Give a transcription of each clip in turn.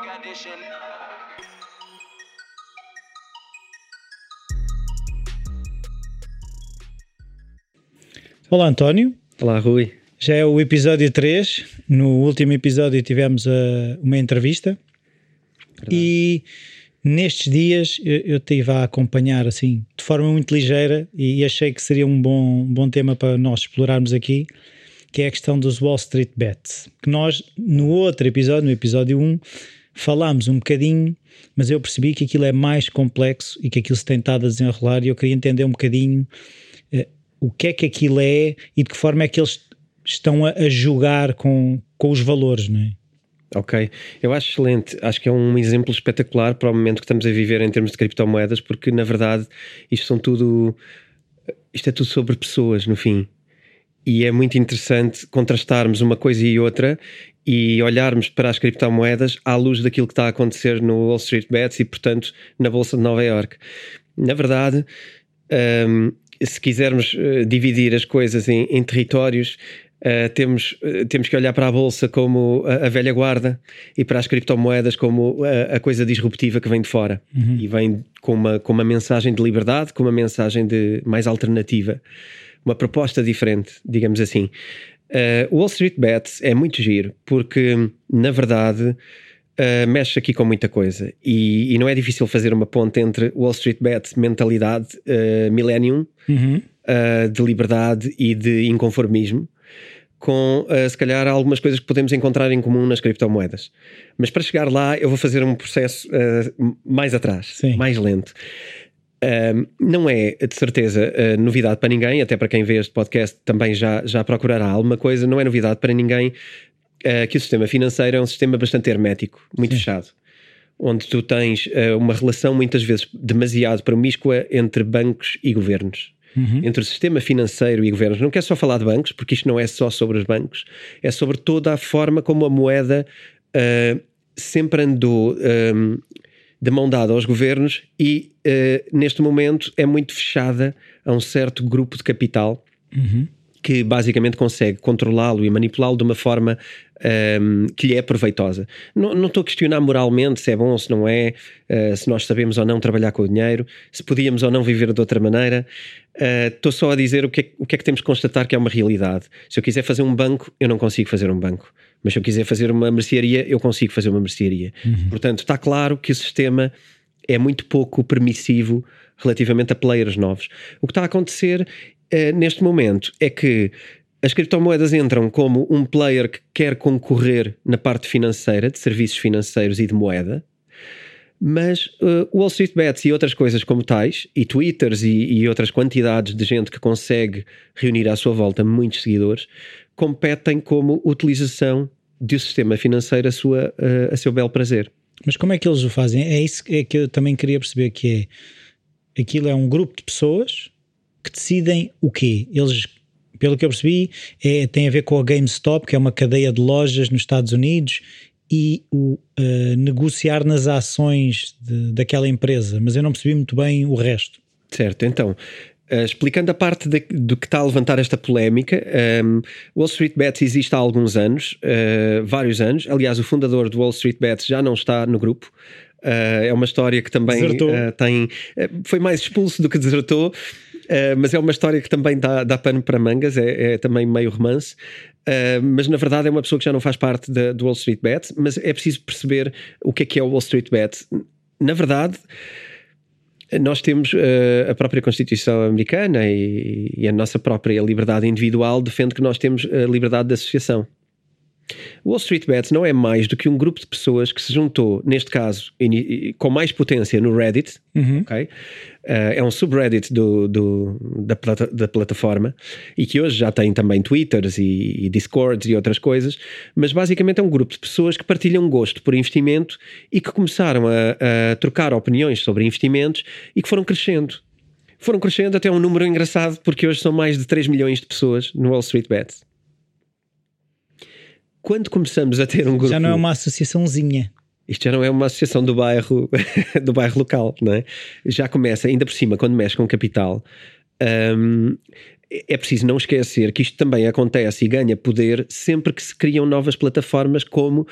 condition. Olá, António. Olá, Rui. Já é o episódio 3. No último episódio tivemos uh, uma entrevista. E nestes dias eu, eu estive a acompanhar assim de forma muito ligeira e achei que seria um bom, bom tema para nós explorarmos aqui, que é a questão dos Wall Street Bets. Que nós, no outro episódio, no episódio 1, falámos um bocadinho, mas eu percebi que aquilo é mais complexo e que aquilo se tem estado a desenrolar e eu queria entender um bocadinho eh, o que é que aquilo é e de que forma é que eles estão a, a jogar com, com os valores, não é? Ok, eu acho excelente. Acho que é um exemplo espetacular para o momento que estamos a viver em termos de criptomoedas, porque na verdade isto são tudo. Isto é tudo sobre pessoas, no fim. E é muito interessante contrastarmos uma coisa e outra e olharmos para as criptomoedas à luz daquilo que está a acontecer no Wall Street Bets e, portanto, na Bolsa de Nova York. Na verdade, um, se quisermos uh, dividir as coisas em, em territórios, Uh, temos, uh, temos que olhar para a bolsa como a, a, velha guarda e para as criptomoedas como a, a coisa disruptiva que vem de fora uhum. e vem com uma, com uma mensagem de liberdade, com uma mensagem de mais alternativa, uma proposta diferente, digamos assim. Uh, Wall Street Bets é muito giro porque, na verdade, mexe aqui com muita coisa e, e, não é difícil fazer uma ponte entre Wall Street Bets, mentalidade millennium, uhum. de liberdade e de inconformismo com uh, se calhar algumas coisas que podemos encontrar em comum nas criptomoedas. Mas para chegar lá, eu vou fazer um processo uh, mais atrás, Sim. mais lento. Uh, não é de certeza novidade para ninguém, até para quem vê este podcast também já, já procurará alguma coisa. Não é novidade para ninguém que o sistema financeiro é um sistema bastante hermético, muito Sim. fechado onde tu tens uma relação muitas vezes demasiado promíscua entre bancos e governos uhum. entre o sistema financeiro e governos. Não quer só falar de bancos, porque isto não é só sobre os bancos, é sobre toda a forma como a moeda uh, sempre andou um, de mão dada aos governos e uh, neste momento é muito fechada a um certo grupo de capital. Uhum que basicamente consegue controlá-lo e manipulá-lo de uma forma um, que lhe é proveitosa. Não, não, estou a questionar moralmente se é bom ou se não é, uh, se nós sabemos ou não trabalhar com o dinheiro, se podíamos ou não viver de outra maneira. Uh, estou só a dizer o que, é, o que é que temos que constatar que é uma realidade. Se eu quiser fazer um banco, eu não consigo fazer um banco. Mas se eu quiser fazer uma mercearia, eu consigo fazer uma mercearia. Uhum. Portanto, está claro que o sistema é muito pouco permissivo relativamente a players novos. O que está a acontecer uh, neste momento é que as criptomoedas entram como um player que quer concorrer na parte financeira, de serviços financeiros e de moeda, mas uh, Wall Street Bets e outras coisas como tais, e Twitters e, e, outras quantidades de gente que consegue reunir à sua volta muitos seguidores, competem como utilização do sistema financeiro a, sua, a seu belo prazer. Mas como é que eles o fazem? É isso é que eu também queria perceber que é aquilo é um grupo de pessoas que decidem o quê? Eles, pelo que eu percebi, é, tem a ver com a GameStop, que é uma cadeia de lojas nos Estados Unidos, e o uh, negociar nas ações de, daquela empresa, mas eu não percebi muito bem o resto. Certo, então, Uh, explicando a parte de, do que está a levantar esta polémica, um, Wall Street Bets existe há alguns anos, uh, vários anos. Aliás, o fundador do Wall Street Bets já não está no grupo. Uh, é uma história que também tem. foi mais expulso do que desertou. Mas é uma história que também dá, dá pano para mangas, é, é também meio romance. Uh, mas na verdade é uma pessoa que já não faz parte da, do Wall Street Bet, mas é preciso perceber o que é que é o Wall Street Bet. Na verdade, nós temos uh, a própria Constituição americana e, e, a nossa própria liberdade individual defende que nós temos a liberdade de associação. Wall Street Bets não é mais do que um grupo de pessoas que se juntou, neste caso, com mais potência no Reddit, uhum. ok? Uh, é um subreddit do, do, da, plata, da, plataforma e que hoje já tem também Twitters e, e, Discords e outras coisas, mas basicamente é um grupo de pessoas que partilham gosto por investimento e que começaram a, a trocar opiniões sobre investimentos e que foram crescendo. Foram crescendo até um número engraçado, porque hoje são mais de 3 milhões de pessoas no Wall Street Bets quando começamos a ter um grupo. Já não é uma associaçãozinha. Isto já não é uma associação do bairro, do bairro local, não é? Já começa, ainda por cima, quando mexe com capital, um, é preciso não esquecer que isto também acontece e ganha poder sempre que se criam novas plataformas, como uh,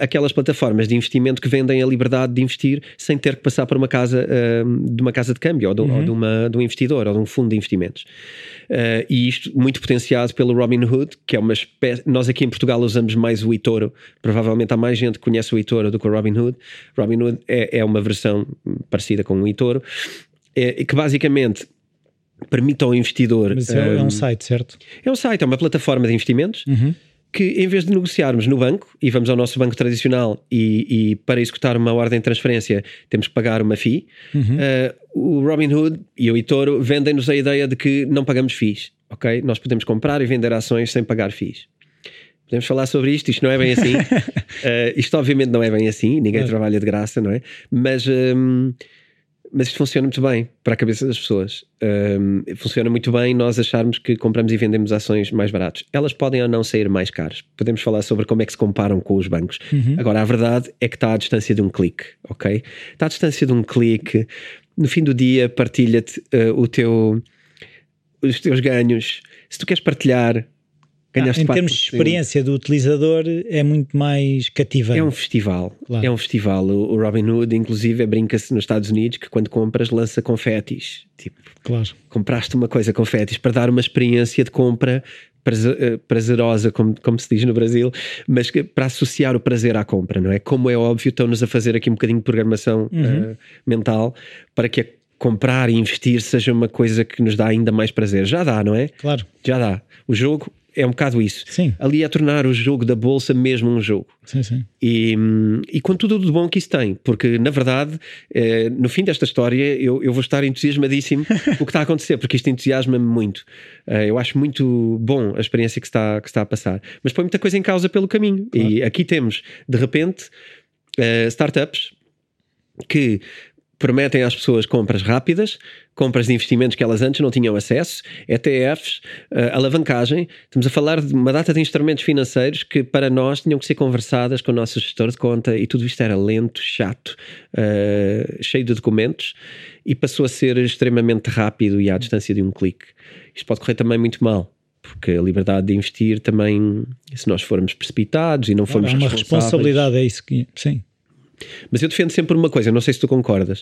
aquelas plataformas de investimento que vendem a liberdade de investir sem ter que passar por uma casa uh, de uma casa de câmbio ou de, uhum. ou de, uma, de um investidor ou de um fundo de investimentos. Uh, e isto muito potenciado pelo Robinhood, que é uma espécie. Nós aqui em Portugal usamos mais o eToro, provavelmente há mais gente que conhece o eToro do que o Robinhood. Robinhood é, é uma versão parecida com o eToro, é, que basicamente permite ao investidor. Mas é, um, é um site, certo? É um site, é uma plataforma de investimentos. Uhum. Que em vez de negociarmos no banco e vamos ao nosso banco tradicional e, e para executar uma ordem de transferência temos que pagar uma FII, uhum. uh, o Robinhood e o eToro vendem-nos a ideia de que não pagamos FIIs, ok? Nós podemos comprar e vender ações sem pagar FIIs. Podemos falar sobre isto, isto não é bem assim. uh, isto obviamente não é bem assim, ninguém trabalha de graça, não é? Mas um, mas isto funciona muito bem para a cabeça das pessoas. Um, funciona muito bem nós acharmos que compramos e vendemos ações mais baratas. Elas podem ou não sair mais caras. Podemos falar sobre como é que se comparam com os bancos. Uhum. Agora, a verdade é que está à distância de um clique, ok? Está à distância de um clique. No fim do dia, partilha-te uh, o teu, os teus ganhos. Se tu queres partilhar, Ganhaste ah, em termos de experiência do utilizador, é muito mais cativante. É um festival. Claro. É um festival. O Robin Hood, inclusive, brinca-se nos Estados Unidos que quando compras, lança confetis. Tipo, claro. compraste uma coisa confetis para dar uma experiência de compra eh, prazerosa, como, como se diz no Brasil, mas para associar o prazer à compra, não é? Como é óbvio, estão-nos a fazer aqui um bocadinho de programação uhum. uh, mental para que a comprar e investir seja uma coisa que nos dá ainda mais prazer. Já dá, não é? Claro. Já dá. O jogo é um bocado isso. Sim. Ali é tornar o jogo da bolsa mesmo um jogo. Sim, sim. E, e com tudo de bom que isso tem, porque na verdade, eh, no fim desta história, eu, eu vou estar entusiasmadíssimo com o que está a acontecer, porque isto entusiasma-me muito. Eh, eu acho muito bom a experiência que está, que está a passar, mas põe muita coisa em causa pelo caminho. Claro. E aqui temos, de repente, eh, startups que prometem às pessoas compras rápidas, compras de investimentos que elas antes não tinham acesso, ETFs, eh, alavancagem. Estamos a falar de uma data de instrumentos financeiros que para nós tinham que ser conversadas com o nosso gestor de conta e tudo isto era lento, chato, uh, cheio de documentos e passou a ser extremamente rápido e à distância de um clique. Isto pode correr também muito mal porque a liberdade de investir também, se nós formos precipitados e não formos é uma responsabilidade, é isso que sim. Mas eu defendo sempre uma coisa, não sei se tu concordas.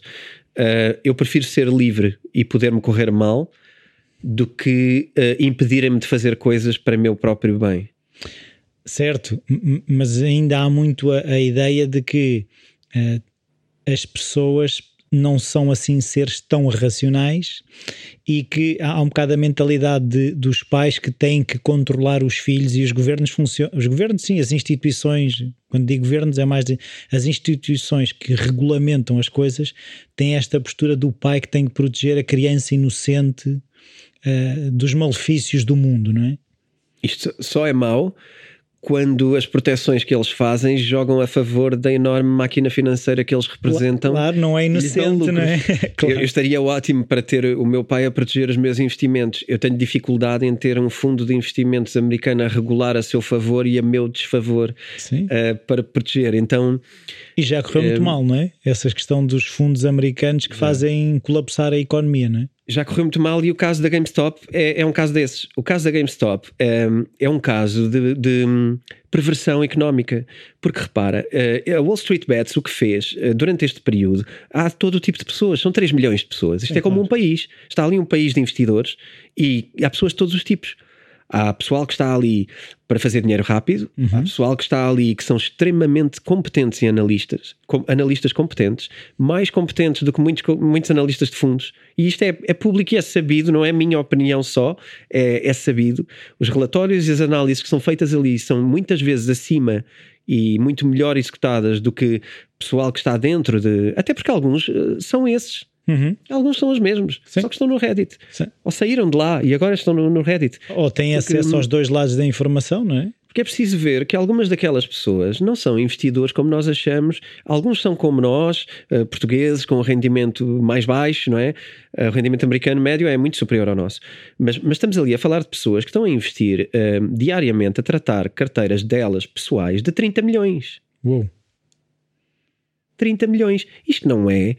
Uh, eu prefiro ser livre e poder-me correr mal do que uh, impedirem-me de fazer coisas para meu próprio bem. Certo, mas ainda há muito a, a ideia de que uh, as pessoas não são assim seres tão racionais e que há um bocado a mentalidade de, dos pais que têm que controlar os filhos e os governos funcionam. Os governos, sim, as instituições, quando digo governos, é mais de, as instituições que regulamentam as coisas têm esta postura do pai que tem que proteger a criança inocente uh, dos malefícios do mundo, não é? Isto só é mau quando as proteções que eles fazem jogam a favor da enorme máquina financeira que eles representam. Claro, não é inocente, não é? claro. eu, eu, estaria ótimo para ter o meu pai a proteger os meus investimentos. Eu tenho dificuldade em ter um fundo de investimentos americano a regular a seu favor e a meu desfavor uh, para proteger. Então. E já correu muito eh, mal, não é? Essa questão dos fundos americanos que fazem colapsar a economia, não é? Já correu muito mal e o caso da GameStop é, é um caso desses. O caso da GameStop é, é um caso de, de, perversão económica, porque repara, eh, a Wall Street Bets o que fez eh, durante este período, há todo o tipo de pessoas, são 3 milhões de pessoas. Isto é, é como claro. um país. Está ali um país de investidores e há pessoas de todos os tipos. Há pessoal que está ali para fazer dinheiro rápido, uhum. há pessoal que está ali que são extremamente competentes e analistas, com, analistas competentes, mais competentes do que muitos, muitos analistas de fundos. E isto é, é público e é sabido, não é minha opinião só, é, é sabido. Os relatórios e as análises que são feitas ali são muitas vezes acima e muito melhor executadas do que pessoal que está dentro de. Até porque alguns uh, são esses Uhum. Alguns são os mesmos, Sim. só que estão no Reddit. Sim. Ou saíram de lá e agora estão no, no Reddit. Ou têm Porque, acesso aos dois lados da informação, não é? Porque é preciso ver que algumas daquelas pessoas não são investidores como nós achamos. Alguns são como nós, uh, portugueses, com um rendimento mais baixo, não é? Uh, o rendimento americano médio é muito superior ao nosso. Mas, mas estamos ali a falar de pessoas que estão a investir uh, diariamente a tratar carteiras delas pessoais de 30 milhões. Uou. 30 milhões. Isto não é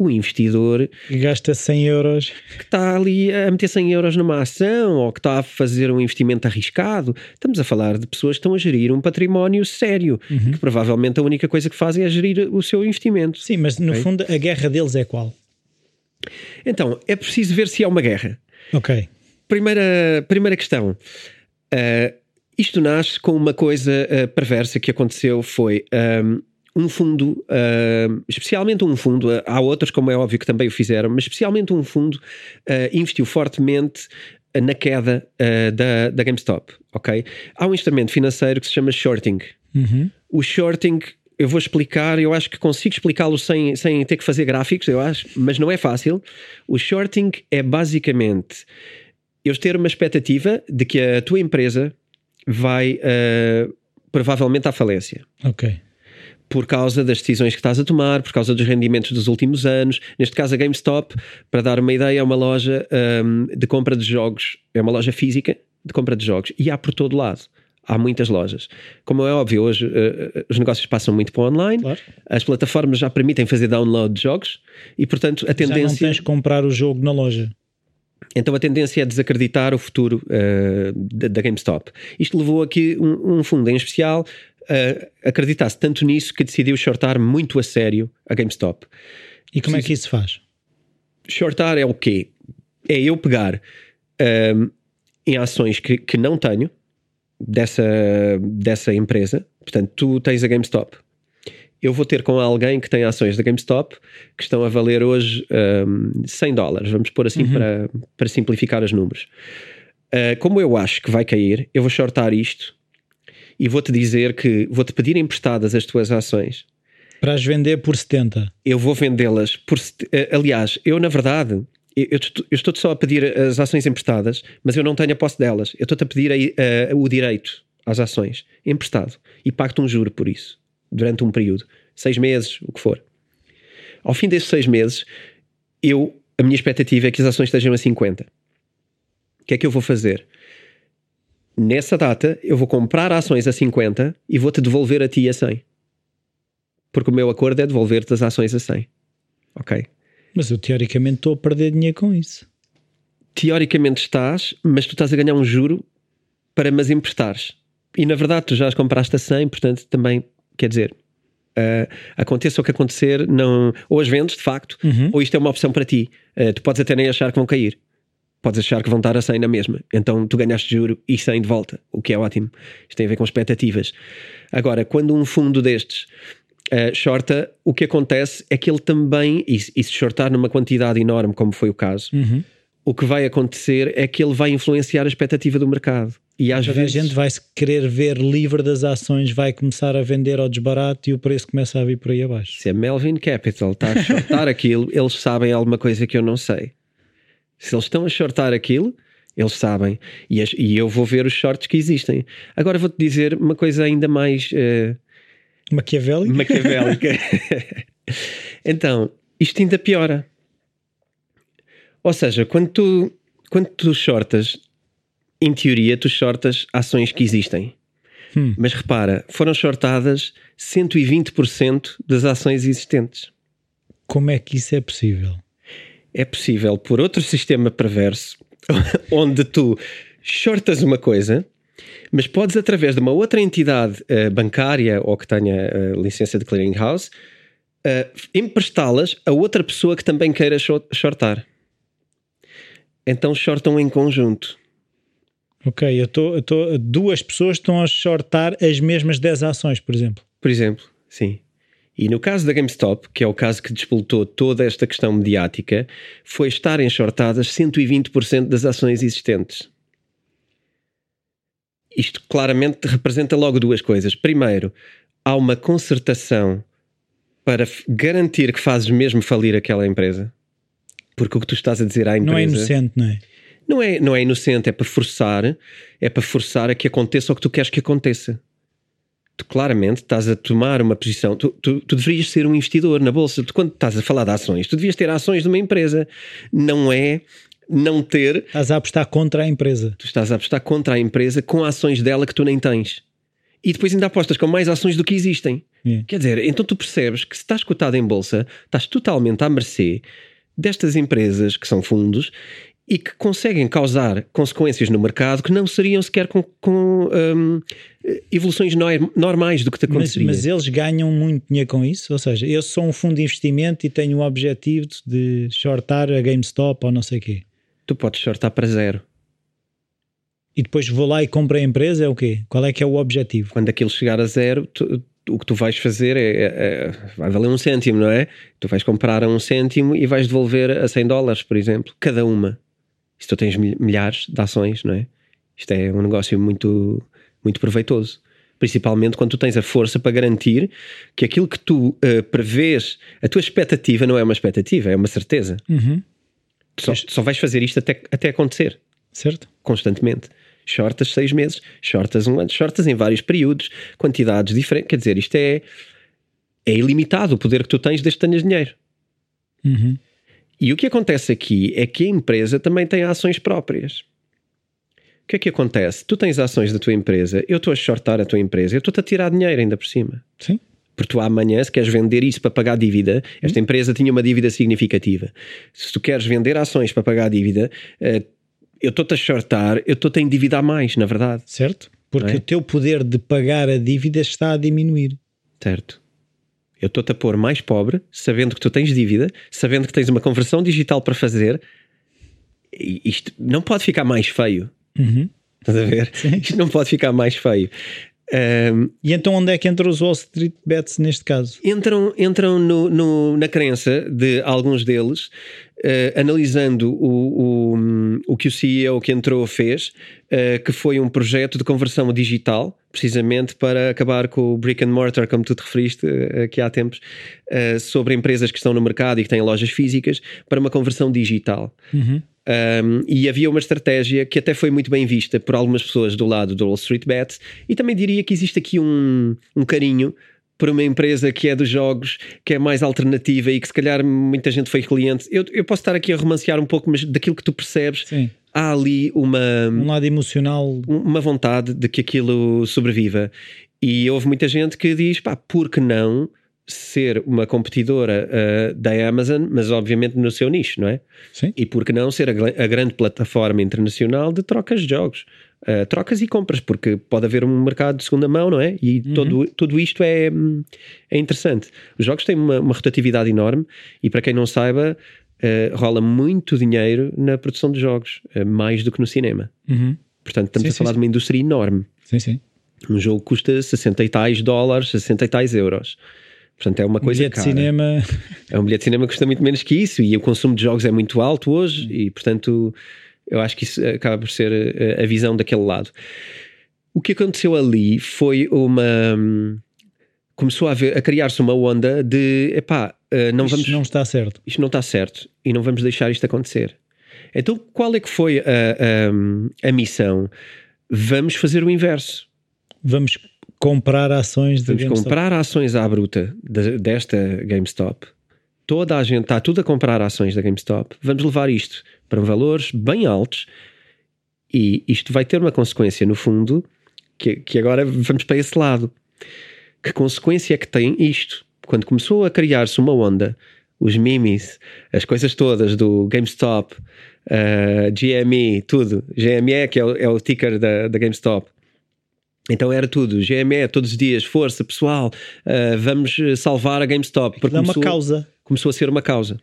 o investidor que gasta 100 euros que está ali a meter 100 euros numa ação ou que está a fazer um investimento arriscado. Estamos a falar de pessoas que estão a gerir um património sério, uhum. que provavelmente a única coisa que fazem é gerir o seu investimento. Sim, mas no okay? fundo a guerra deles é qual? Então, é preciso ver se há uma guerra. Ok. Primeira, primeira questão. Uh, isto nasce com uma coisa uh, perversa que aconteceu foi um, um fundo, uh, especialmente um fundo, há outros como é óbvio que também o fizeram, mas especialmente um fundo investiu fortemente na queda da, da GameStop, ok? Há um instrumento financeiro que se chama shorting. Uhum. O shorting eu vou explicar, eu acho que consigo explicá-lo sem, sem ter que fazer gráficos, eu acho, mas não é fácil. O shorting é basicamente eu ter uma expectativa de que a tua empresa vai uh, provavelmente à falência. Ok. Por causa das decisões que estás a tomar, por causa dos rendimentos dos últimos anos. Neste caso, a GameStop, para dar uma ideia, é uma loja um, de compra de jogos, é uma loja física de compra de jogos e há por todo lado há muitas lojas. Como é óbvio, hoje uh, os negócios passam muito para o online, claro. as plataformas já permitem fazer download de jogos e, portanto, a tendência. Já não tens de comprar o jogo na loja. Então a tendência é desacreditar o futuro uh, da, GameStop. Isto levou aqui um, um fundo em especial a acreditar-se tanto nisso que decidiu shortar muito a sério a GameStop. E como é que isso faz? Shortar é o quê? É eu pegar um, em ações que, que não tenho, dessa, dessa empresa. Portanto, tu tens a GameStop. Eu vou ter com alguém que tem ações da GameStop que estão a valer hoje um, 100 dólares, vamos pôr assim uhum. para, para simplificar os números. Uh, como eu acho que vai cair, eu vou shortar isto e vou-te dizer que vou-te pedir emprestadas as tuas ações. Para as vender por 70. Eu vou vendê-las por. Uh, aliás, eu na verdade eu, eu estou-te só a pedir as ações emprestadas, mas eu não tenho a posse delas. Eu estou-te a pedir a, a, o direito às ações emprestado e pago-te um juro por isso durante um período, seis meses, o que for. Ao fim desses seis meses, eu a minha expectativa é que as ações estejam a 50. O que é que eu vou fazer? Nessa data, eu vou comprar ações a 50 e vou-te devolver a ti a 100. Porque o meu acordo é devolver-te as ações a 100. Ok? Mas eu teoricamente estou a perder dinheiro com isso. Teoricamente estás, mas tu estás a ganhar um juro para me as emprestares. E na verdade tu já as compraste a 100, portanto também, quer dizer, uh, aconteça o que acontecer, não, ou as vendes de facto, uhum. ou isto é uma opção para ti. Uh, tu podes até nem achar que vão cair. Podes achar que vão estar a 100 na mesma. Então tu ganhaste juro e 100 de volta, o que é ótimo. Isto tem a ver com expectativas. Agora, quando um fundo destes uh, shorta, o que acontece é que ele também, e, e se shortar numa quantidade enorme, como foi o caso, uhum. o que vai acontecer é que ele vai influenciar a expectativa do mercado. E às vezes... a gente vai se querer ver livre das ações, vai começar a vender ao desbarato e o preço começa a vir por aí abaixo. Se a Melvin Capital está a shortar aquilo, eles sabem alguma coisa que eu não sei. Se eles estão a shortar aquilo, eles sabem. E, as, e eu vou ver os shorts que existem. Agora vou-te dizer uma coisa ainda mais. Uh, Maquiavélica? Maquiavélica. então, isto ainda piora. Ou seja, quando tu, quando tu shortas, em teoria, tu shortas ações que existem. Hum. Mas repara, foram shortadas 120% das ações existentes. Como é que isso é possível? É possível por outro sistema perverso, onde tu shortas uma coisa mas podes, através de uma outra entidade uh, bancária ou que tenha uh, licença de clearinghouse, uh, emprestá-las a outra pessoa que também queira shortar. Então shortam em conjunto. Ok, eu estou. Duas pessoas estão a shortar as mesmas 10 ações, por exemplo. Por exemplo, sim. E no caso da GameStop, que é o caso que despoltou toda esta questão mediática, foi estarem shortadas 120% das ações existentes isto claramente representa logo duas coisas. Primeiro, há uma concertação para garantir que fazes mesmo falir aquela empresa. Porque o que tu estás a dizer à empresa. Não é inocente, não é? Não é, não é inocente, é para forçar, é para forçar a que aconteça o que tu queres que aconteça. Tu claramente estás a tomar uma posição. Tu, tu, tu deverias ser um investidor na bolsa. Tu, quando estás a falar de ações, tu devias ter ações de uma empresa. Não é não ter. Estás a apostar contra a empresa. Tu estás a apostar contra a empresa com ações dela que tu nem tens. E depois ainda apostas com mais ações do que existem. Yeah. Quer dizer, então tu percebes que se estás cotado em bolsa, estás totalmente à mercê destas empresas que são fundos e que conseguem causar consequências no mercado que não seriam sequer com, com hum, evoluções no- normais do que te Mas, aconteceria. mas eles ganham muito dinheiro com isso? Ou seja, eu sou um fundo de investimento e tenho o objetivo de shortar a GameStop ou não sei o quê. Tu podes shortar para zero. E depois vou lá e compro a empresa, é o quê? Qual é que é o objetivo? Quando aquilo chegar a zero, tu- o que tu vais fazer é, é- é- vai valer um cêntimo, não é? Tu vais comprar a um cêntimo e vais devolver a 100 dólares, por exemplo, cada uma. Se tu tens mil- milhares de ações, não é? Isto é um negócio muito, muito proveitoso. Principalmente quando tu tens a força para garantir que aquilo que tu eh, prevês, a tua expectativa não é uma expectativa, é uma certeza. Uhum. Tu só, só vais fazer isto até, até acontecer Certo? constantemente. Shortas seis meses, shortas um ano, shortas em vários períodos, quantidades diferentes. Quer dizer, isto é, é ilimitado o poder que tu tens desde que tenhas dinheiro. Uhum. E o que acontece aqui é que a empresa também tem ações próprias. O que é que acontece? Tu tens ações da tua empresa, eu estou a shortar a tua empresa, eu estou-te a tirar dinheiro ainda por cima. Sim. Porque tu amanhã, se queres vender isso para pagar dívida, esta empresa tinha uma dívida significativa. Se tu queres vender ações para pagar a dívida, eh, eu estou-te a shortar, eu estou-te a endividar mais, na verdade. Certo? Porque é? o teu poder de pagar a dívida está a diminuir. Certo? Eu estou-te a pôr mais pobre, sabendo que tu tens dívida, sabendo que tens uma conversão digital para fazer. Isto não pode ficar mais feio. Uhum. Estás a ver? Isto não pode ficar mais feio. Ahm, E então onde é que entra os Wall Street Bets neste caso? entram entram no, no- na crença de alguns deles, eh, analisando o, o, o que o CEO que entrou fez, eh, que foi um projeto de conversão digital, precisamente para acabar com o brick and mortar, como tu te referiste eh, aqui há tempos, sobre empresas que estão no mercado e que têm lojas físicas, para uma conversão digital. Uhum. Um, e havia uma estratégia que até foi muito bem vista por algumas pessoas do lado do Wall Street Bets, e também diria que existe aqui um, um carinho por uma empresa que é dos jogos, que é mais alternativa e que se calhar muita gente foi cliente. Eu, eu posso estar aqui a romancear um pouco, mas daquilo que tu percebes, Sim. há ali uma, Um lado emocional. uma vontade de que aquilo sobreviva. E houve muita gente que diz: pá, por que não ser uma competidora ah, da Amazon, mas obviamente no seu nicho, não é? Sim. E por que não ser a, a grande plataforma internacional de trocas de jogos? Uh, trocas e compras, porque pode haver um mercado de segunda mão, não é? E todo, tudo isto é, hum, é interessante. Os jogos têm uma, uma rotatividade enorme e, para quem não saiba, uh, rola muito dinheiro na produção de jogos, uh, mais do que no cinema. Uhum. Portanto, estamos Sim, a falar sim, de uma indústria enorme. Sim, sim. Um jogo custa 60 e tais dólares, 60 e tais euros. Portanto, é uma Um coisa bilhete de cara. cinema. É um bilhete de cinema que custa muito menos que isso e o consumo de jogos é muito alto hoje e, portanto, eu acho que isso acaba por ser eh, a visão daquele lado. O que aconteceu ali foi uma. hum, Começou a, a criar-se uma onda de epá, eh, não Isto vamos, não está certo. isto não está certo e não vamos deixar isto acontecer. Então, qual é que foi a, a, a missão? Vamos fazer o inverso. Vamos comprar ações de Vamos GameStop. comprar ações à bruta de- desta GameStop. Toda a gente está tudo a comprar ações da GameStop. Vamos levar isto para valores bem altos e isto vai ter uma consequência, no fundo, que, que agora vamos para esse lado. Que consequência é que tem isto? Quando começou a criar-se uma onda, os memes, as coisas todas do GameStop, eh, GME, tudo. GME, que é o, é o ticker da, da GameStop. Então era tudo, GME, todos os dias, força, pessoal, eh, vamos salvar a GameStop. Porque Dá uma começou- causa. começou a ser uma causa.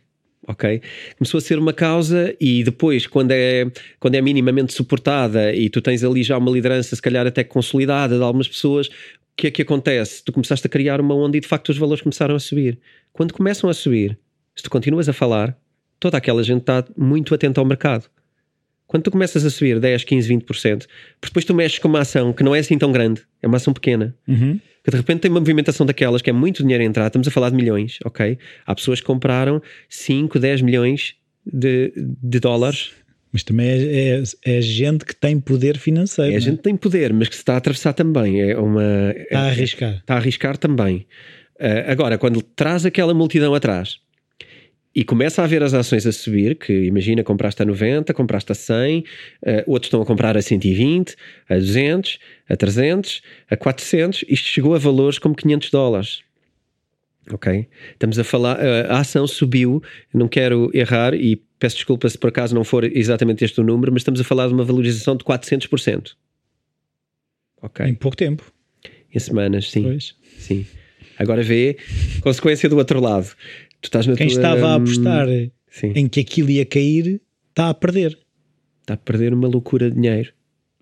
Ok? Começou a ser uma causa e depois, quando é, quando é minimamente suportada e tu tens ali já uma liderança, se calhar até consolidada de algumas pessoas, o que é que acontece? Tu começaste a criar uma onda e de facto os valores começaram a subir. Quando começam a subir, se tu continuas a falar, toda aquela gente está muito atenta ao mercado. Quando tu começas a subir 10, 15, 20%, porque depois tu mexes com uma ação que não é assim tão grande, é uma ação pequena, Uhum. que de repente tem uma movimentação daquelas que é muito dinheiro a entrar, estamos a falar de milhões, ok? Há pessoas que compraram 5, 10 milhões de, de dólares. Mas também é, é, é gente que tem poder financeiro. É, não é? gente que tem poder, mas que se está a atravessar também. É uma, Está a arriscar. está a arriscar também. Ah, agora, quando traz aquela multidão atrás e começa a ver as ações a subir, que imagina, compraste a 90, compraste a 100, ah, outros estão a comprar a 120, a 200, a 300, a 400, isto chegou a valores como 500 dólares. Ok? Estamos a falar, a ação subiu, não quero errar e peço desculpa se por acaso não for exatamente este o número, mas estamos a falar de uma valorização de 400%. Ok. Em pouco tempo. Em semanas, sim. Pois. Sim. Agora vê consequência do outro lado. Quem tua, estava a hum, apostar em que aquilo ia cair está a perder. Está a perder uma loucura de dinheiro.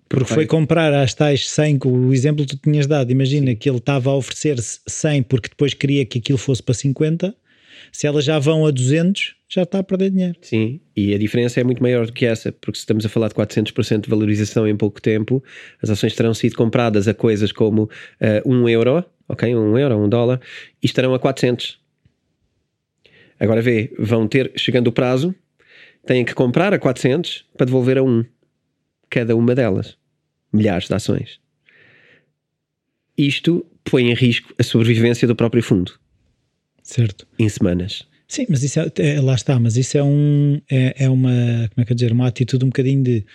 Porque foi comprar às tais 100, que o exemplo que tu tinhas dado. Imagina que ele estava a oferecer 100 porque depois queria que aquilo fosse para 50. Se elas já vão a 200, já está a perder dinheiro. Sim, e a diferença é muito maior do que essa, porque se estamos a falar de 400% de valorização em pouco tempo, as ações terão sido compradas a coisas como uh, 1 euro, ok? 1 euro, 1 dólar, e estarão a 400. Agora vê, vão ter, chegando o prazo, têm que comprar a 400 para devolver a 1 cada uma delas. Milhares de ações. Isto põe em risco a sobrevivência do próprio fundo Certo. em semanas. Sim, mas isso é, é- lá está, mas isso é um é, é uma, como é que eu dizer, uma atitude um bocadinho de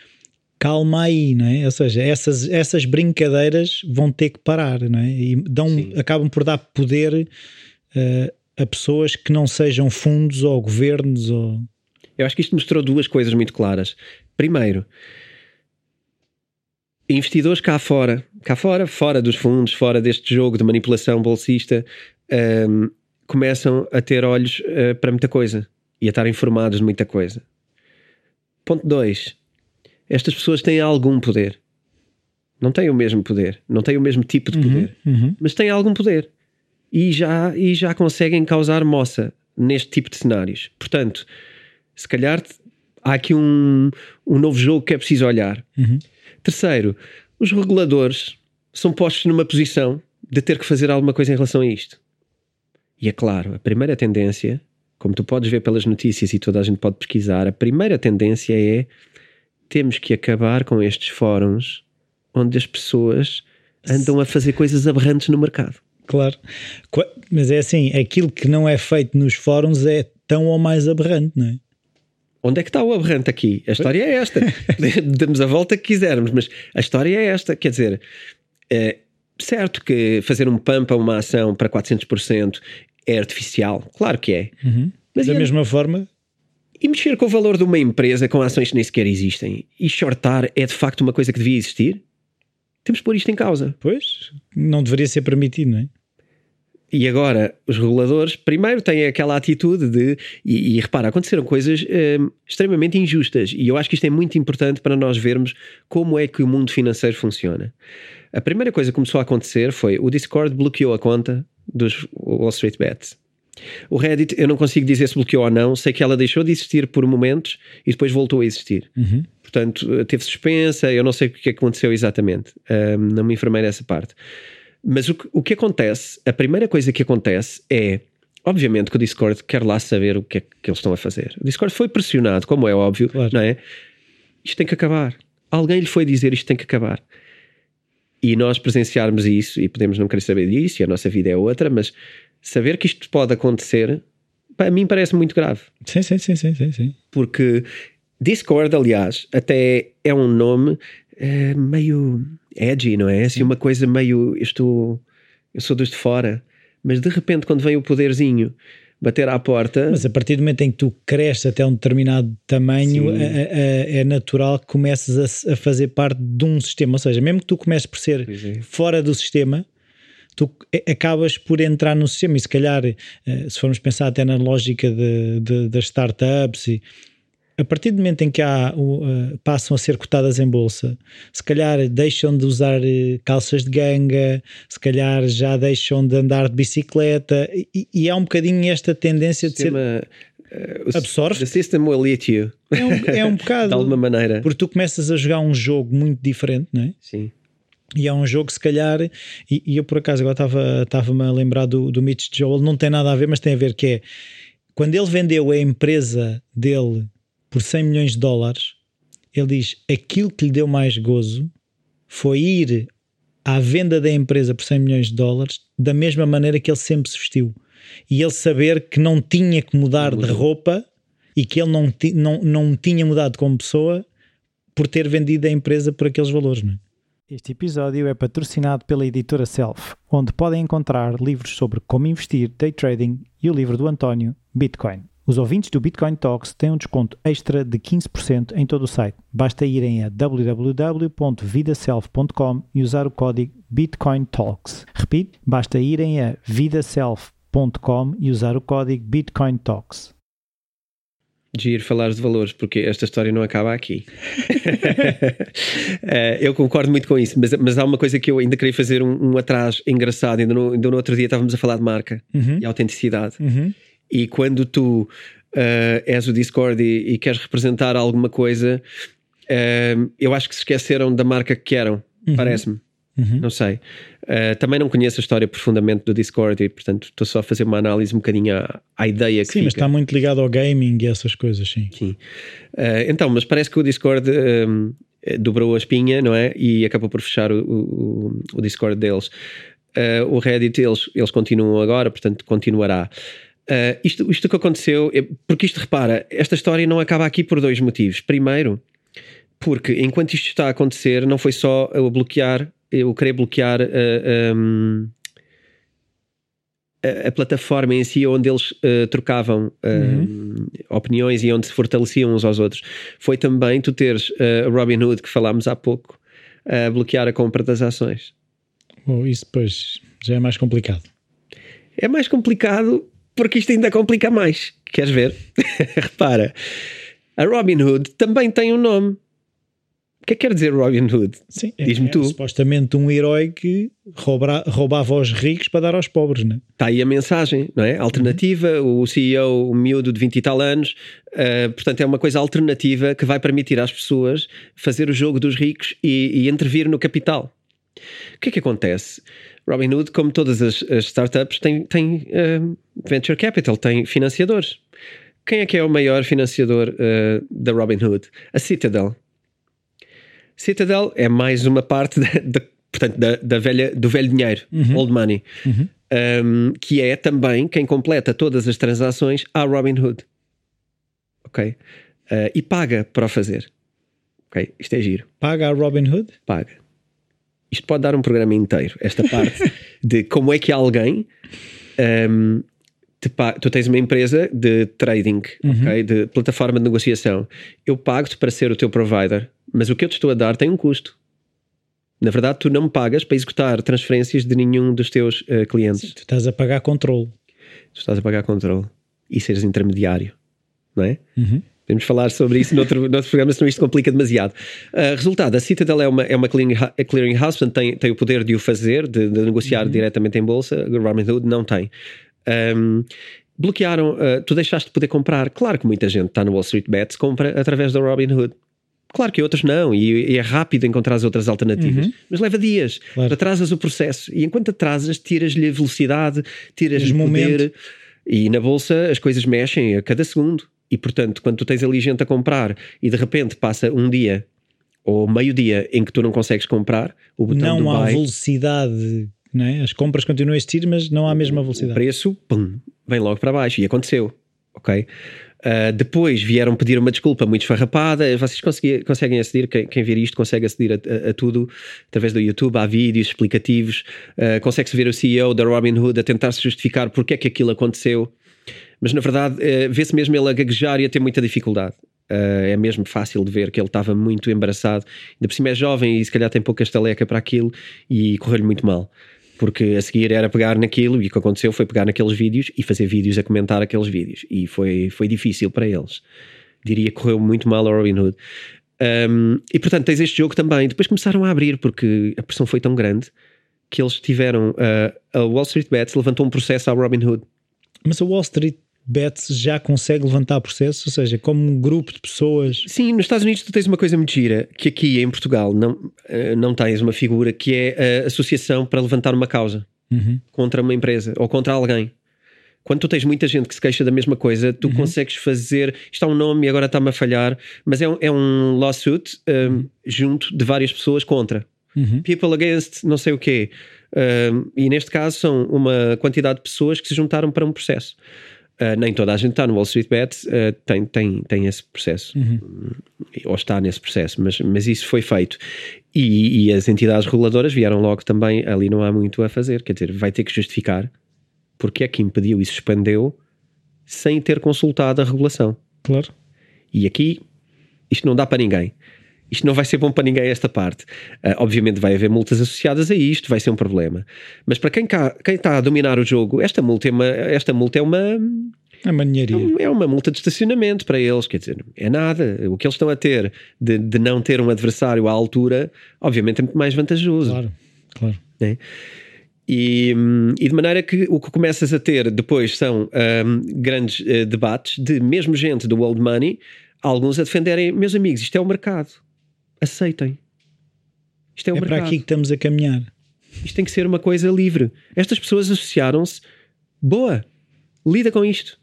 calma aí, não é? Ou seja, essas, essas brincadeiras vão ter que parar, não é? E dão, Sim. acabam por dar poder eh, a pessoas que não sejam fundos ou governos ou Eu acho que isto mostrou duas coisas muito claras. Primeiro, investidores cá fora, cá fora, fora dos fundos, fora deste jogo de manipulação bolsista, hum, começam a ter olhos eh, para muita coisa e a estar informados de muita coisa. Ponto 2. Estas pessoas têm algum poder. Não têm o mesmo poder, não têm o mesmo tipo de poder, Uhum. mas têm algum poder e já, e já conseguem causar moça neste tipo de cenários. Portanto, se calhar há aqui um, um novo jogo que é preciso olhar. Uhum. Terceiro, os reguladores são postos numa posição de ter que fazer alguma coisa em relação a isto. E é claro, a primeira tendência, como tu podes ver pelas notícias e toda a gente pode pesquisar, a primeira tendência é temos que acabar com estes fóruns onde as pessoas andam a fazer coisas aberrantes no mercado. Claro. Mas é assim, aquilo que não é feito nos fóruns é tão ou mais aberrante, não é? Onde é que está o aberrante aqui? A história é esta. Damos a volta que quisermos, mas a história é esta. Quer dizer, é certo que fazer um pump a uma ação para 400% é artificial. Claro que é. Mas da mesma forma, e mexer com o valor de uma empresa com ações que nem sequer existem e shortar é de facto uma coisa que devia existir? Temos que pôr isto em causa. pois, não deveria ser permitido, não é? E agora, os reguladores, primeiro têm aquela atitude de. E, e repara, aconteceram coisas hum, extremamente injustas. E eu acho que isto é muito importante para nós vermos como é que o mundo financeiro funciona. A primeira coisa que começou a acontecer foi o Discord bloqueou a conta dos Wall Street Bets. O Reddit, eu não consigo dizer se bloqueou ou não, sei que ela deixou de existir por momentos e depois voltou a existir. Portanto, eh, teve suspensa, eu não sei o que é que aconteceu exatamente, Hum, não me informei nessa parte. Mas o que, o que acontece, a primeira coisa que acontece é, obviamente, que o Discord quer lá saber o que é que eles estão a fazer. O Discord foi pressionado, como é óbvio, Claro. não é? Isto tem que acabar. Alguém lhe foi dizer isto tem que acabar. E nós presenciarmos isso, e podemos não querer saber disso, e a nossa vida é outra, mas saber que isto pode acontecer, para mim parece muito grave Sim, sim, sim, sim, sim, sim. porque Discord, aliás, até é um nome eh, meio edgy, não é? Assim, uma coisa meio. Eu estou. Eu sou dos de fora, mas de repente, quando vem o poderzinho bater à porta. Mas a partir do momento em que tu cresces até um determinado tamanho, Sim. é, é- é natural que comeces a, a fazer parte de um sistema. Ou seja, mesmo que tu comeces por ser é. fora do sistema, tu acabas por entrar no sistema. E se calhar, eh, se formos pensar até na lógica de, de- das startups, e, a partir do momento em que há, eh, passam a ser cotadas em bolsa, se calhar deixam de usar eh, calças de ganga, se calhar já deixam de andar de bicicleta, e, e há um bocadinho esta tendência de ser. sistema, o- Absorve? The system will eat you, É um, é um bocado. de alguma maneira. Porque tu começas a jogar um jogo muito diferente, não é? Sim. E é um jogo, se calhar, e, e eu por acaso agora estava- estava-me a lembrar do, do Mitch Joel, não tem nada a ver, mas tem a ver que é quando ele vendeu a empresa dele por 100 milhões de dólares, ele diz aquilo que lhe deu mais gozo foi ir à venda da empresa por 100 milhões de dólares da mesma maneira que ele sempre se vestiu. E ele saber que não tinha que mudar de roupa e que ele não, não, não tinha mudado como pessoa por ter vendido a empresa por aqueles valores, não é? Este episódio é patrocinado pela editora Self, onde podem encontrar livros sobre como investir, day trading e o livro do António, Bitcoin. Os ouvintes do Bitcoin Talks têm um desconto extra de 15% em todo o site. Basta irem a www.vidaself.com e usar o código Bitcoin Talks. Repito, basta irem a vidaself.com e usar o código Bitcoin Talks de ir falar de valores, porque esta história não acaba aqui. uh, eu concordo muito com isso, mas, mas há uma coisa que eu ainda queria fazer um, um atrás engraçado. Ainda no, ainda no outro dia estávamos a falar de marca uhum. e autenticidade. Uhum. E quando tu uh, és o Discord e, e, queres representar alguma coisa, uh, eu acho que se esqueceram da marca que querem, uhum. parece-me. Uhum. Não sei. Uh, também não conheço a história profundamente do Discord e, portanto, estou só a fazer uma análise um bocadinho à, à ideia que. Sim, fica. mas está muito ligado ao gaming e essas coisas, sim. Sim. Uh, então, mas parece que o Discord um, dobrou a espinha, não é? E acabou por fechar o, o, o Discord deles. Uh, o Reddit, eles, eles continuam agora, portanto, continuará. isto, isto que aconteceu, é, porque isto, repara, esta história não acaba aqui por dois motivos. Primeiro, porque enquanto isto está a acontecer, não foi só a bloquear eu querer bloquear um, a, a, plataforma em si onde eles uh, trocavam uh, uhum. opiniões e onde se fortaleciam uns aos outros. Foi também tu teres uh, Robin Hood, que falámos há pouco, a bloquear a compra das ações. Oh, isso depois já é mais complicado. É mais complicado porque isto ainda complica mais. Queres ver? Repara, a Robin Hood também tem um nome. O que é que quer dizer Robin Hood? Sim, é, Diz-me é, tu. supostamente um herói que rouba, roubava aos ricos para dar aos pobres, não é? Está aí a mensagem, não é? Alternativa, uhum. o CEO, o miúdo de 20 e tal anos, uh, portanto é uma coisa alternativa que vai permitir às pessoas fazer o jogo dos ricos e, e intervir no capital. O que é que acontece? Robin Hood, como todas as, as startups, tem, tem uh, venture capital, tem financiadores. Quem é que é o maior financiador uh, da Robin Hood? A Citadel. Citadel é mais uma parte da, da portanto, da, da, velha, do velho dinheiro, uhum. old money, uhum. um, que é também quem completa todas as transações à Robinhood. Ok? Uh, e paga para o fazer. Ok? Isto é giro. Paga a Robinhood? Paga. Isto pode dar um programa inteiro, esta parte de como é que alguém. Um, tu tens uma empresa de trading, uhum. okay? de plataforma de negociação. Eu pago-te para ser o teu provider mas o que eu te estou a dar tem um custo. Na verdade, tu não me pagas para executar transferências de nenhum dos teus uh, clientes. Sim, tu estás a pagar controle. Tu estás a pagar controle e seres intermediário, não é? Uhum. Podemos falar sobre isso noutro, noutro programa, senão isto complica demasiado. Uh, resultado, a Citadel é uma, é uma clearing, house, portanto tem, tem o poder de o fazer, de, de negociar uhum. diretamente em bolsa. Robinhood não tem. Um, bloquearam, uh, tu deixaste de poder comprar. Claro que muita gente está no Wall Street Bets, compra através da Robinhood. Claro que outros não, e, e, é rápido encontrar as outras alternativas, uhum. mas leva dias. Claro. Atrasas o processo e enquanto atrasas, tiras-lhe a velocidade, tiras-lhe poder. Momento. E na bolsa as coisas mexem a cada segundo. E portanto, quando tu tens ali gente a comprar e de repente passa um dia ou meio dia em que tu não consegues comprar, o botão não há buy, velocidade, não é? As compras continuam a existir, mas não há a mesma velocidade. O preço, pum, vem logo para baixo e aconteceu, ok? Uh, depois vieram pedir uma desculpa muito esfarrapada. Vocês conseguem aceder, quem, quem ver isto consegue aceder a, a, a, tudo através do YouTube. Há vídeos explicativos. Uh, Consegue-se ver o CEO da Robinhood a tentar se justificar porque é que aquilo aconteceu. Mas na verdade, uh, vê-se mesmo ele a gaguejar e a ter muita dificuldade. é mesmo fácil de ver que ele estava muito embaraçado. Ainda por cima é jovem e se calhar tem pouca estaleca para aquilo e correu-lhe muito mal porque a seguir era pegar naquilo e o que aconteceu foi pegar naqueles vídeos e fazer vídeos a comentar aqueles vídeos e foi, foi difícil para eles. Diria que correu muito mal a Robin Hood. Um, e portanto tens este jogo também. Depois começaram a abrir porque a pressão foi tão grande que eles tiveram. Uh, a Wall Street Bets levantou um processo à Robin Hood. Mas a Wall Street Bets já consegue levantar processos, ou seja, como um grupo de pessoas. Sim, nos Estados Unidos tu tens uma coisa muito gira, que aqui em Portugal não, eh, não tens uma figura que é a associação para levantar uma causa uhum. contra uma empresa ou contra alguém. Quando tu tens muita gente que se queixa da mesma coisa, tu uhum. consegues fazer. Isto há um nome e agora está-me a falhar, mas é um, é um lawsuit um, uhum. junto de várias pessoas contra. Uhum. People against não sei o quê. Um, e neste caso são uma quantidade de pessoas que se juntaram para um processo. Uh, nem toda a gente está no Wall Street Bet, uh, tem, tem, tem esse processo, uhum. ou está nesse processo, mas, mas isso foi feito. E, e, as entidades reguladoras vieram logo também, ali não há muito a fazer, quer dizer, vai ter que justificar porque é que impediu e suspendeu sem ter consultado a regulação. Claro. E aqui, isto não dá para ninguém. Isto não vai ser bom para ninguém esta parte. Uh, obviamente vai haver multas associadas a isto, vai ser um problema. Mas para quem, cá, quem está a dominar o jogo, esta multa é uma, esta multa é uma é uma. É uma multa de estacionamento para eles, quer dizer, é nada. O que eles estão a ter de, de não ter um adversário à altura, obviamente é muito mais vantajoso. Claro, claro. É? E, e, de maneira que o que começas a ter depois são um, grandes uh, debates de mesmo gente do World Money, alguns a defenderem, meus amigos, isto é o mercado, aceitem. Isto é o é para aqui que estamos a caminhar. Isto tem que ser uma coisa livre. Estas pessoas associaram-se, boa, lida com isto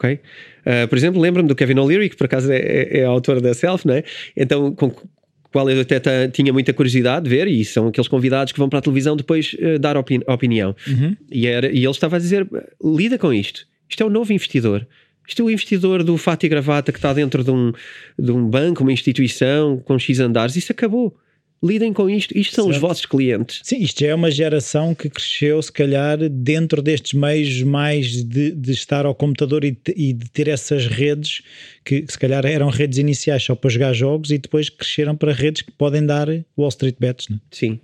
ok? Uh, por exemplo, lembro-me do Kevin O'Leary, que por acaso é, é, é autor da Self, não é? Então, com qual eu até tinha muita curiosidade de ver, e são aqueles convidados que vão para a televisão depois uh, dar opini opinião. Uhum. E, era, e ele estava a dizer: lida com isto, isto é um novo investidor. Isto é o investidor do fato e gravata que está dentro de um, de um banco, uma instituição com X andares. Isso acabou lidem com isto, isto são certo. os vossos clientes. Sim, isto é uma geração que cresceu, se calhar, dentro destes meios mais de, de estar ao computador e, e, de ter essas redes que, se calhar eram redes iniciais só para jogar jogos e depois cresceram para redes que podem dar Wall Street Bets, não é? Sim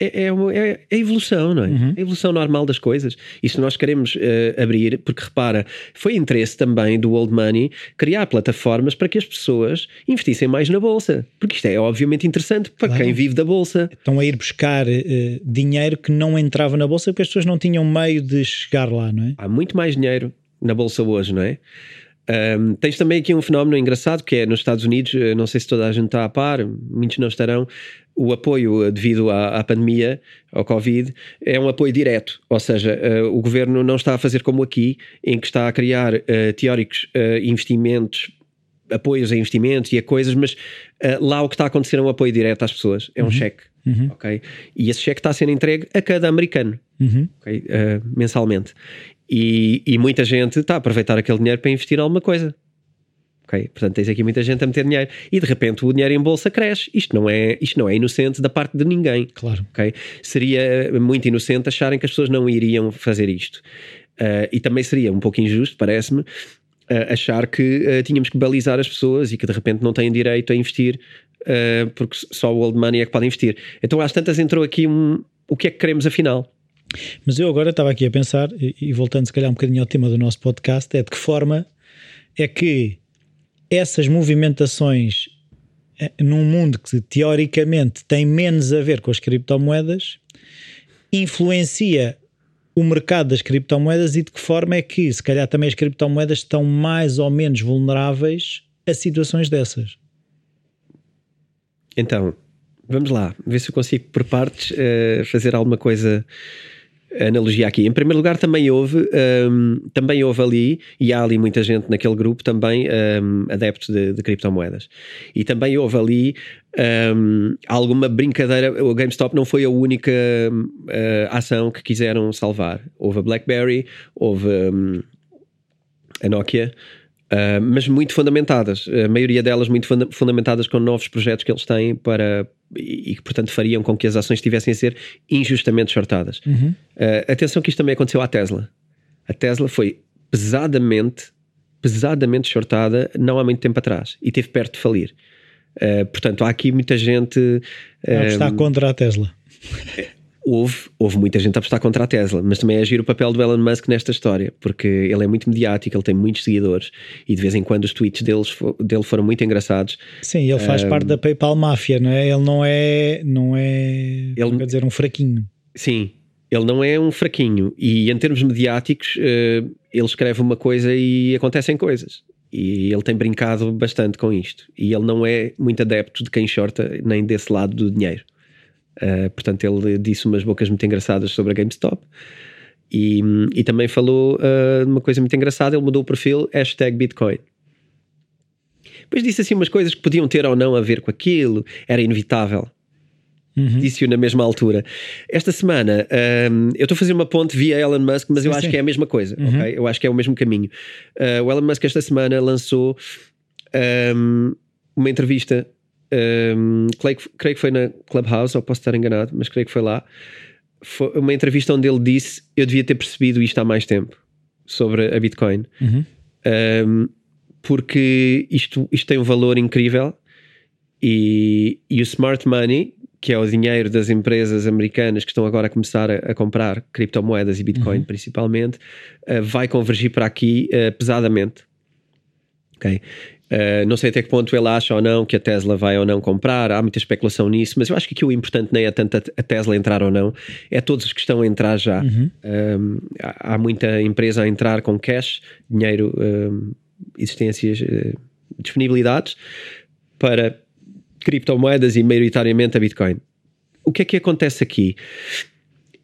é, é, uma, é, a evolução, não é? Uhum. A evolução normal das coisas. E se nós queremos uh, abrir, porque repara, foi interesse também do Old Money criar plataformas para que as pessoas investissem mais na bolsa. Porque isto é obviamente interessante para claro. quem vive da bolsa. Estão a ir buscar uh, dinheiro que não entrava na bolsa porque as pessoas não tinham meio de chegar lá, não é? Há muito mais dinheiro na bolsa hoje, não é? Um, tens também aqui um fenómeno engraçado que é nos Estados Unidos, eh, não sei se toda a gente está a par, muitos não estarão, o apoio eh, devido à, à, pandemia, ao Covid, é um apoio direto. Ou seja, uh, o governo não está a fazer como aqui, em que está a criar uh, teóricos uh, investimentos, apoios a investimentos e a coisas, mas lá o que está a acontecer é um apoio direto às pessoas, é um uhum. cheque. Uhum. Okay? E esse cheque está a ser entregue a cada americano uhum. okay? mensalmente. E, e muita gente está a aproveitar aquele dinheiro para investir em alguma coisa. Okay? Portanto, tens aqui muita gente a meter dinheiro e de repente o dinheiro em bolsa cresce. Isto não é, isto não é inocente da parte de ninguém. Claro. Okay? Seria muito inocente acharem que as pessoas não iriam fazer isto. Uh, e também seria um pouco injusto, parece-me, uh, achar que uh, tínhamos que balizar as pessoas e que de repente não têm direito a investir porque só o old money é que pode investir. Então, às tantas, entrou aqui um. O que é que queremos afinal? Mas eu agora estava aqui a pensar, e, e voltando se calhar um bocadinho ao tema do nosso podcast, é de que forma é que essas movimentações eh, num mundo que teoricamente tem menos a ver com as criptomoedas influencia o mercado das criptomoedas e de que forma é que, se calhar, também as criptomoedas estão mais ou menos vulneráveis a situações dessas. Então, vamos lá, ver se eu consigo, por partes, uh, fazer alguma coisa analogia aqui. Em primeiro lugar, também houve, um, também houve ali, e há ali muita gente naquele grupo também um, adeptos de, de, criptomoedas. E também houve ali um, alguma brincadeira. O GameStop não foi a única uh, ação que quiseram salvar. Houve a BlackBerry, houve hum, a Nokia. Uh, mas muito fundamentadas, a maioria delas muito funda fundamentadas com novos projetos que eles têm para e que portanto fariam com que as ações estivessem a ser injustamente shortadas. Uhum. Uh, atenção que isto também aconteceu à Tesla. A Tesla foi pesadamente, pesadamente shortada não há muito tempo atrás e esteve perto de falir. Uh, portanto, há aqui muita gente. É está contra a Tesla. Houve, houve muita gente a apostar contra a Tesla, mas também é agir o papel do Elon Musk nesta história, porque ele é muito mediático, ele tem muitos seguidores e de vez em quando os tweets deles, dele foram muito engraçados. Sim, ele faz um, parte da PayPal Máfia, não é? Ele não é, não é, ele, quer dizer, um fraquinho. Sim, ele não é um fraquinho e em termos mediáticos uh, ele escreve uma coisa e acontecem coisas. E ele tem brincado bastante com isto. E ele não é muito adepto de quem shorta, nem desse lado do dinheiro. Uh, portanto, ele disse umas bocas muito engraçadas sobre a GameStop. E, e também falou uh, uma coisa muito engraçada: ele mudou o perfil hashtag Bitcoin. Depois disse assim umas coisas que podiam ter ou não a ver com aquilo, era inevitável. Uhum. Disse-o na mesma altura. Esta semana um, eu estou a fazer uma ponte via Elon Musk, mas sim, eu acho sim. que é a mesma coisa. Uhum. Okay? Eu acho que é o mesmo caminho. Uh, o Elon Musk esta semana lançou um, uma entrevista um, creio, creio, que foi na Clubhouse, ou posso estar enganado, mas creio que foi lá. Foi uma entrevista onde ele disse: Eu devia ter percebido isto há mais tempo sobre a Bitcoin, uhum. um, porque isto, isto tem um valor incrível e, e o smart money, que é o dinheiro das empresas americanas que estão agora a começar a, a comprar criptomoedas e Bitcoin uhum. principalmente, uh, vai convergir para aqui uh, pesadamente. Ok? Uh, não sei até que ponto ele acha ou não que a Tesla vai ou não comprar, há muita especulação nisso, mas eu acho que aqui o importante nem é tanto a Tesla entrar ou não, é todos os que estão a entrar já. Uhum. Um, há, muita empresa a entrar com cash, dinheiro, um, existências, uh, disponibilidades para criptomoedas e maioritariamente a Bitcoin. O que é que acontece aqui?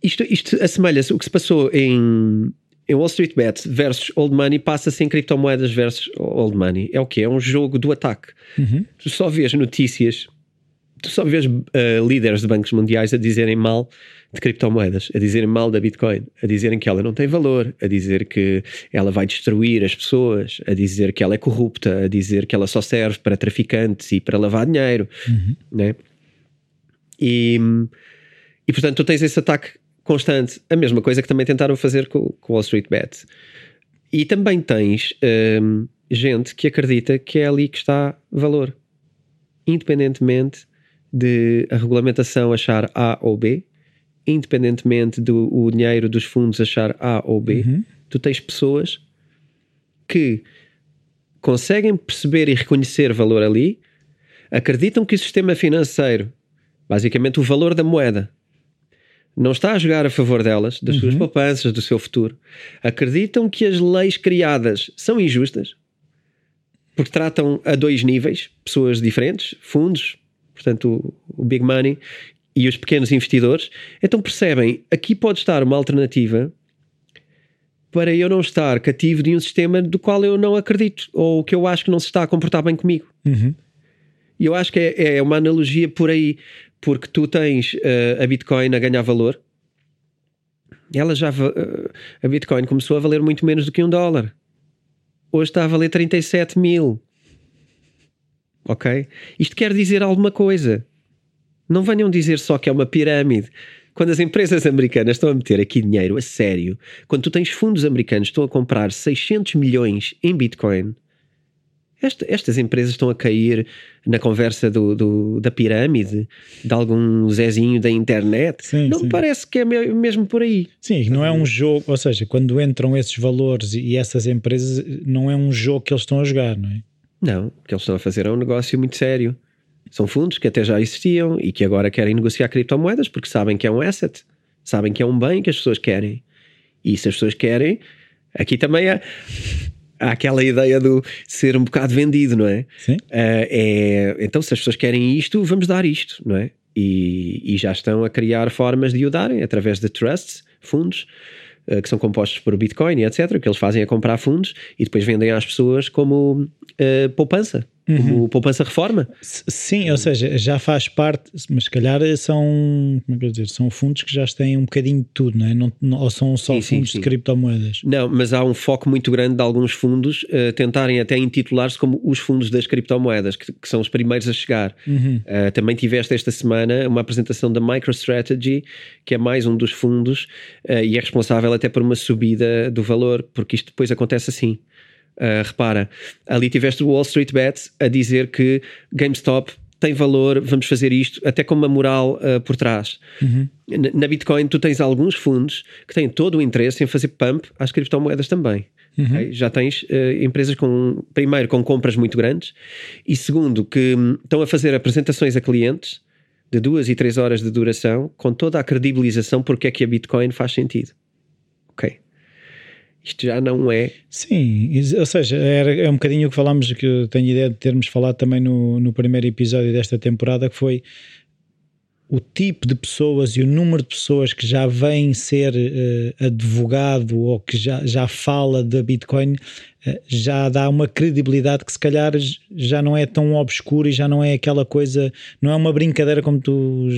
Isto, isto assemelha-se o que se passou em Wall Street Bets versus Old Money passa-se em criptomoedas versus Old Money. É o quê? É um jogo do ataque. Uhum. Tu só vês notícias, tu só vês uh, líderes de bancos mundiais a dizerem mal de criptomoedas, a dizerem mal da Bitcoin, a dizerem que ela não tem valor, a dizer que ela vai destruir as pessoas, a dizer que ela é corrupta, a dizer que ela só serve para traficantes e para lavar dinheiro, uhum. né? E, e portanto tu tens esse ataque constante. A mesma coisa que também tentaram fazer com o Wall Street Bet. E também tens hum, gente que acredita que é ali que está valor, independentemente de a regulamentação achar A ou B, independentemente do o dinheiro dos fundos achar A ou B, uhum. tu tens pessoas que conseguem perceber e reconhecer valor ali, acreditam que o sistema financeiro, basicamente o valor da moeda, não está a jogar a favor delas, das uhum. suas poupanças, do seu futuro. Acreditam que as leis criadas são injustas, porque tratam a dois níveis, pessoas diferentes, fundos, portanto, o, o big money e os pequenos investidores. Então percebem, aqui pode estar uma alternativa para eu não estar cativo de um sistema do qual eu não acredito, ou que eu acho que não se está a comportar bem comigo. Uhum. E eu acho que é, é, uma analogia por aí porque tu tens uh, a Bitcoin a ganhar valor. Ela já uh, a Bitcoin começou a valer muito menos do que um dólar. Hoje está a valer 37 mil. Ok? Isto quer dizer alguma coisa. Não venham dizer só que é uma pirâmide. Quando as empresas americanas estão a meter aqui dinheiro a sério, quando tu tens fundos americanos que estão a comprar 600 milhões em Bitcoin, esta, estas empresas estão a cair na conversa do, do, da pirâmide, de algum Zezinho da internet. Sim, não sim. me parece que é mesmo por aí. Sim, não é um jogo, ou seja, quando entram esses valores e essas empresas, não é um jogo que eles estão a jogar, não é? Não, o que eles estão a fazer é um negócio muito sério. São fundos que até já existiam e que agora querem negociar criptomoedas porque sabem que é um asset, sabem que é um bem que as pessoas querem. E se as pessoas querem, aqui também é há aquela ideia do ser um bocado vendido, não é? Sim. Uh, é então, se as pessoas querem isto, vamos dar isto, não é? E, e já estão a criar formas de o darem através de trusts, fundos, uh, que são compostos por Bitcoin e etc. O que eles fazem é comprar fundos e depois vendem às pessoas como uh, poupança como uhum. poupança reforma. Sim, ou seja, já faz parte, mas se calhar são, como é que eu dizer, são fundos que já têm um bocadinho de tudo, não é? Não, não ou são só sim, fundos sim, sim. de criptomoedas? Não, mas há um foco muito grande de alguns fundos uh, tentarem até intitular-se como os fundos das criptomoedas, que, que, são os primeiros a chegar. Uhum. Uh, também tiveste esta semana uma apresentação da MicroStrategy, que é mais um dos fundos uh, e é responsável até por uma subida do valor, porque isto depois acontece assim. Uh, repara, ali tiveste o Wall Street Bets a dizer que GameStop tem valor, vamos fazer isto, até com uma moral uh, por trás. Uhum. Na Bitcoin, tu tens alguns fundos que têm todo o interesse em fazer pump às criptomoedas também. Uhum. Okay? Já tens uh, empresas com, primeiro, com compras muito grandes e, segundo, que um, estão a fazer apresentações a clientes de duas e três horas de duração com toda a credibilização porque é que a Bitcoin faz sentido. Ok isto já não é. Sim, ou seja, era, é um bocadinho o que falámos, que tenho ideia de termos falado também no, no primeiro episódio desta temporada, que foi o tipo de pessoas e o número de pessoas que já vêm ser uh, advogado ou que já, já fala da Bitcoin uh, já dá uma credibilidade que se calhar já não é tão obscura e já não é aquela coisa, não é uma brincadeira como tu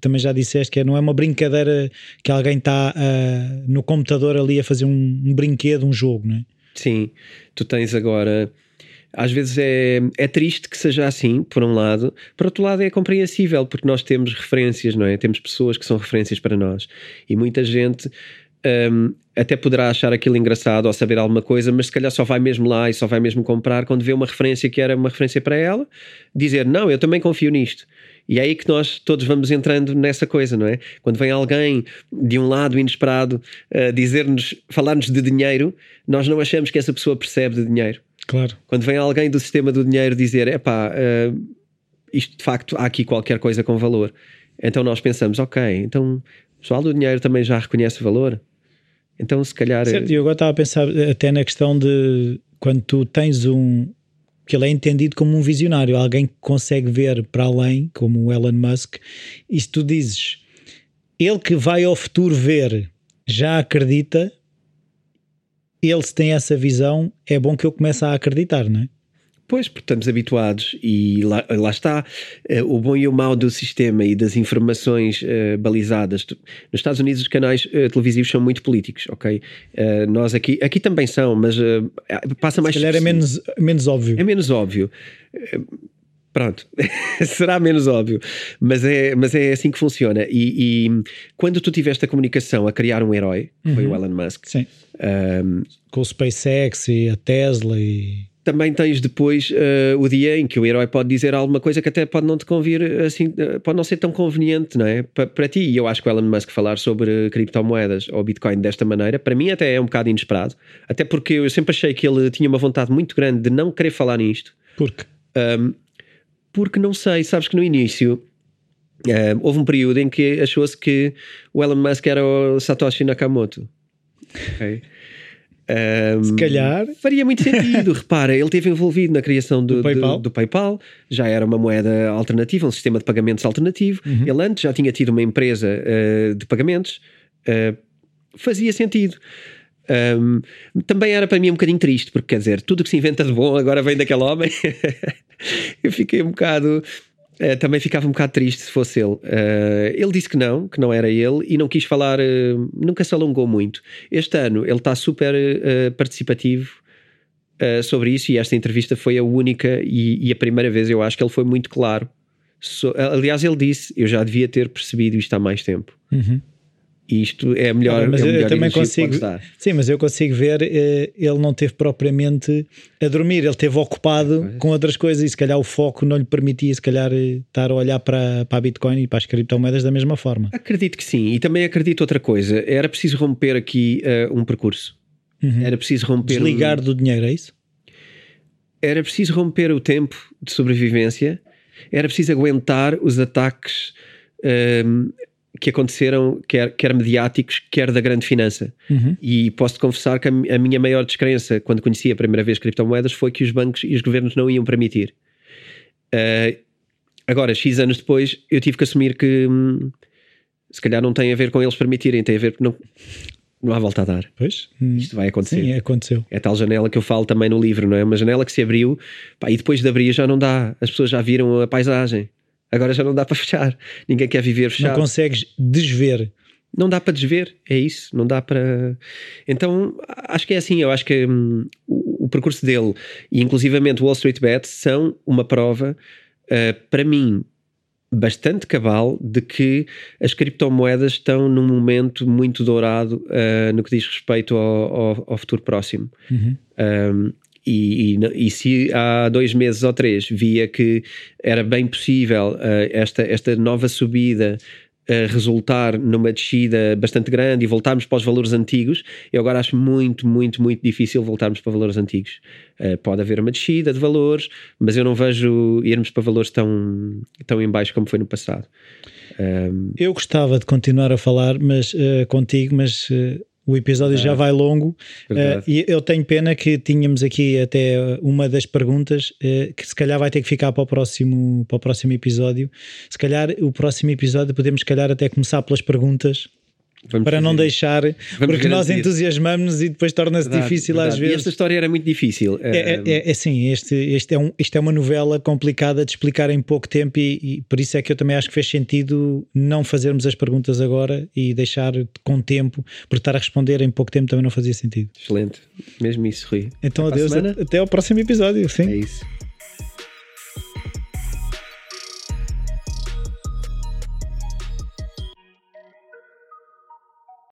também já disseste, que é, não é uma brincadeira que alguém está uh, no computador ali a fazer um, um, brinquedo, um jogo, não é? Sim, tu tens agora às vezes é, é triste que seja assim, por um lado, por outro lado é compreensível, porque nós temos referências, não é? Temos pessoas que são referências para nós e muita gente um, até poderá achar aquilo engraçado ou saber alguma coisa, mas se calhar só vai mesmo lá e só vai mesmo comprar quando vê uma referência que era uma referência para ela, dizer não, eu também confio nisto. E é aí que nós todos vamos entrando nessa coisa, não é? Quando vem alguém de um lado inesperado uh, dizer-nos, falar-nos de dinheiro, nós não achamos que essa pessoa percebe de dinheiro. Claro. Quando vem alguém do sistema do dinheiro dizer, é pá, uh, isto de facto há aqui qualquer coisa com valor. Então nós pensamos, ok, então o pessoal do dinheiro também já reconhece valor. Então, se calhar. Certo, e eu agora estava a pensar até na questão de quando tu tens um. que ele é entendido como um visionário, alguém que consegue ver para além, como o Elon Musk, e se tu dizes ele que vai ao futuro ver já acredita, ele se tem essa visão, é bom que eu comece a acreditar, não é? Pois, porque estamos habituados e lá, lá está uh, o bom e o mau do sistema e das informações uh, balizadas. Nos Estados Unidos os canais uh, televisivos são muito políticos, ok? nós aqui, aqui também são, mas passa mais... Se calhar é menos, menos óbvio. É menos óbvio. Pronto, será menos óbvio, mas é, mas é assim que funciona. E, e quando tu tiveste a comunicação a criar um herói, uhum. foi o Elon Musk, Sim. Um, com o SpaceX e a Tesla e também tens depois uh, o dia em que o herói pode dizer alguma coisa que até pode não te convir, assim, uh, pode não ser tão conveniente, não é? Para, para ti, e eu acho que o Elon Musk falar sobre criptomoedas ou Bitcoin desta maneira, para mim até é um bocado inesperado, até porque eu sempre achei que ele tinha uma vontade muito grande de não querer falar nisto. Por Um, porque não sei, sabes que no início uh, houve um período em que achou-se que o Elon Musk era o Satoshi Nakamoto. Ok? Um, Se calhar. Faria muito sentido. Repara, ele esteve envolvido na criação do, do, PayPal. Do, do, PayPal. já era uma moeda alternativa, um sistema de pagamentos alternativo. Uhum. Ele antes já tinha tido uma empresa uh, de pagamentos. Uh, fazia sentido. Um, também era para mim um bocadinho triste, porque quer dizer, tudo que se inventa de bom agora vem daquele homem. Eu fiquei um bocado Uh, também ficava um bocado triste se fosse ele. Uh, ele disse que não, que não era ele e não quis falar, uh, nunca se alongou muito. Este ano ele está super participativo sobre isso e esta entrevista foi a única e, e, a primeira vez eu acho que ele foi muito claro. So, aliás, ele disse: Eu já devia ter percebido isto há mais tempo. Uhum isto é a melhor, mas é eu, melhor também consigo sim mas eu consigo ver eh, ele não teve propriamente a dormir ele esteve ocupado com outras coisas e se calhar o foco não lhe permitia se calhar eh, estar a olhar para, para a Bitcoin e para as criptomoedas da mesma forma. Acredito que sim e também acredito outra coisa era preciso romper aqui uh, um percurso. Uhum. era preciso romper desligar do dinheiro é isso? Era preciso romper o tempo de sobrevivência era preciso aguentar os ataques uh, que aconteceram, quer, quer mediáticos, quer da grande finança. Uhum. E posso-te confessar que a, a, minha maior descrença, quando conheci a primeira vez criptomoedas, foi que os bancos e os governos não iam permitir. Uh, agora, X anos depois, eu tive que assumir que hum, se calhar não tem a ver com eles permitirem, tem a ver não, não há volta a dar. Pois. Isto vai acontecer. Sim, aconteceu. É tal janela que eu falo também no livro, não é? Uma janela que se abriu pá, e depois de abrir já não dá. As pessoas já viram a paisagem. Agora já não dá para fechar. Ninguém quer viver fechado. Não consegues desver. Não dá para desver, é isso. Não dá para. Então acho que é assim. Eu acho que hum, o, o, percurso dele e inclusivamente o Wall Street Bet são uma prova, uh, para mim, bastante cabal de que as criptomoedas estão num momento muito dourado uh, no que diz respeito ao, ao, ao futuro próximo. Uhum. Um, e, e, e, se há dois meses ou três via que era bem possível uh, esta, esta nova subida uh, resultar numa descida bastante grande e voltarmos para os valores antigos, eu agora acho muito, muito, muito difícil voltarmos para valores antigos. Uh, pode haver uma descida de valores, mas eu não vejo irmos para valores tão, tão em baixo como foi no passado. Eu gostava de continuar a falar mas, contigo, mas o episódio já vai longo. Uh, e eu tenho pena que tínhamos aqui até uma das perguntas uh, que se calhar vai ter que ficar para o próximo para o próximo episódio. Se calhar o próximo episódio podemos se calhar até começar pelas perguntas Vamos para não deixar, porque nós entusiasmamos e depois torna-se difícil verdade. às E vezes. esta história era muito difícil. É, é, é, é assim, este, este é um, isto é uma novela complicada de explicar em pouco tempo e, e por isso é que eu também acho que fez sentido não fazermos as perguntas agora e deixar com tempo, porque estar a responder em pouco tempo também não fazia sentido. Excelente. Mesmo isso, Rui. Então Para a adeus, até ao próximo episódio. Sim. É isso.